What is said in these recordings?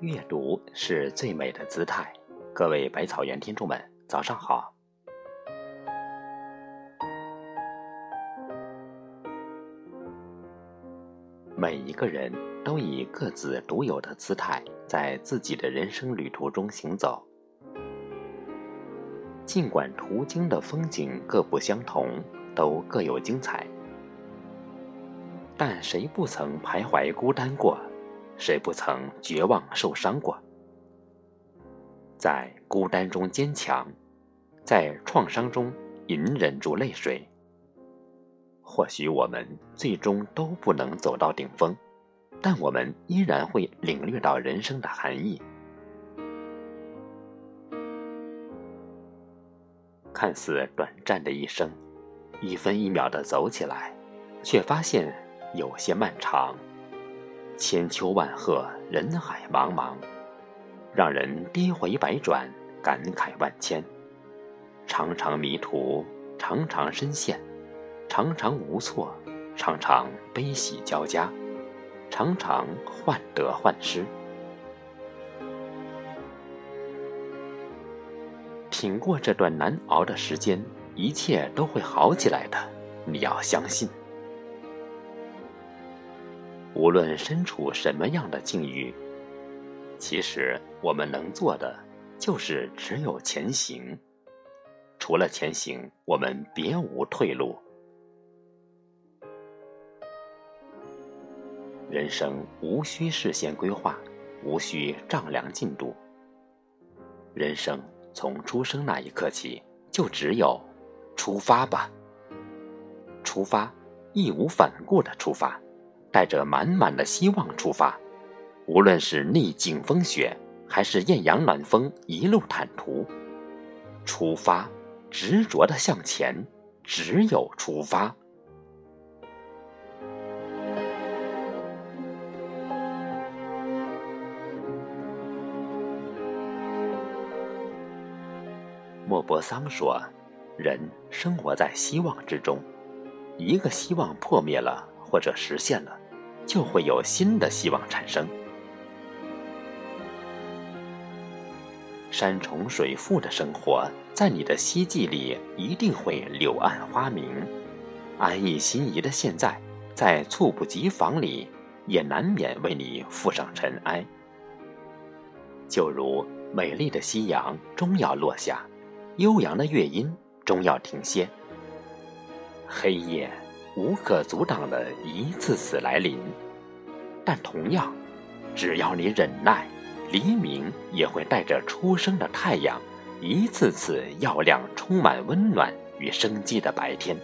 阅读是最美的姿态。各位百草园听众们，早上好。每一个人都以各自独有的姿态，在自己的人生旅途中行走。尽管途经的风景各不相同，都各有精彩，但谁不曾徘徊孤单过？谁不曾绝望受伤过？在孤单中坚强，在创伤中隐忍住泪水。或许我们最终都不能走到顶峰，但我们依然会领略到人生的含义。看似短暂的一生，一分一秒的走起来，却发现有些漫长。千秋万壑，人海茫茫，让人跌回百转，感慨万千。常常迷途，常常深陷，常常无措，常常悲喜交加，常常患得患失。挺过这段难熬的时间，一切都会好起来的，你要相信。无论身处什么样的境遇，其实我们能做的就是只有前行。除了前行，我们别无退路。人生无需事先规划，无需丈量进度。人生从出生那一刻起，就只有出发吧。出发，义无反顾的出发。带着满满的希望出发，无论是逆境风雪，还是艳阳暖风，一路坦途。出发，执着的向前，只有出发。莫泊桑说：“人生活在希望之中，一个希望破灭了。”或者实现了，就会有新的希望产生。山重水复的生活，在你的希冀里一定会柳暗花明；安逸心仪的现在，在猝不及防里，也难免为你附上尘埃。就如美丽的夕阳终要落下，悠扬的乐音终要停歇，黑夜。无可阻挡的一次次来临，但同样，只要你忍耐，黎明也会带着初升的太阳，一次次耀亮充满温暖与生机的白天。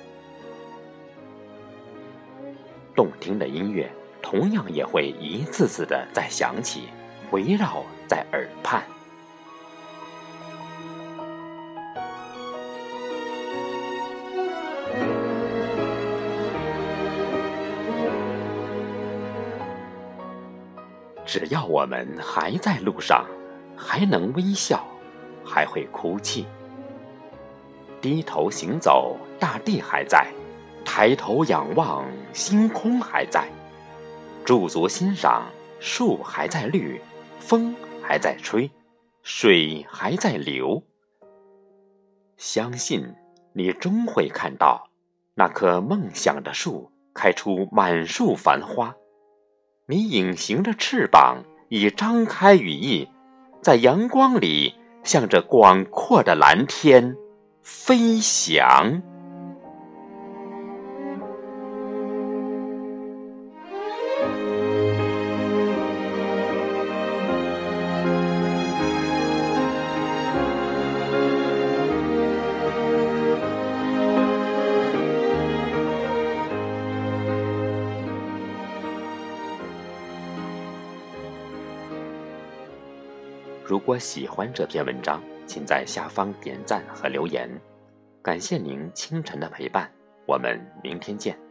动听的音乐同样也会一次次的在响起，围绕在耳只要我们还在路上，还能微笑，还会哭泣。低头行走，大地还在；抬头仰望，星空还在；驻足欣赏，树还在绿，风还在吹，水还在流。相信你终会看到那棵梦想的树开出满树繁花。你隐形的翅膀已张开羽翼，在阳光里向着广阔的蓝天飞翔。如果喜欢这篇文章，请在下方点赞和留言。感谢您清晨的陪伴，我们明天见。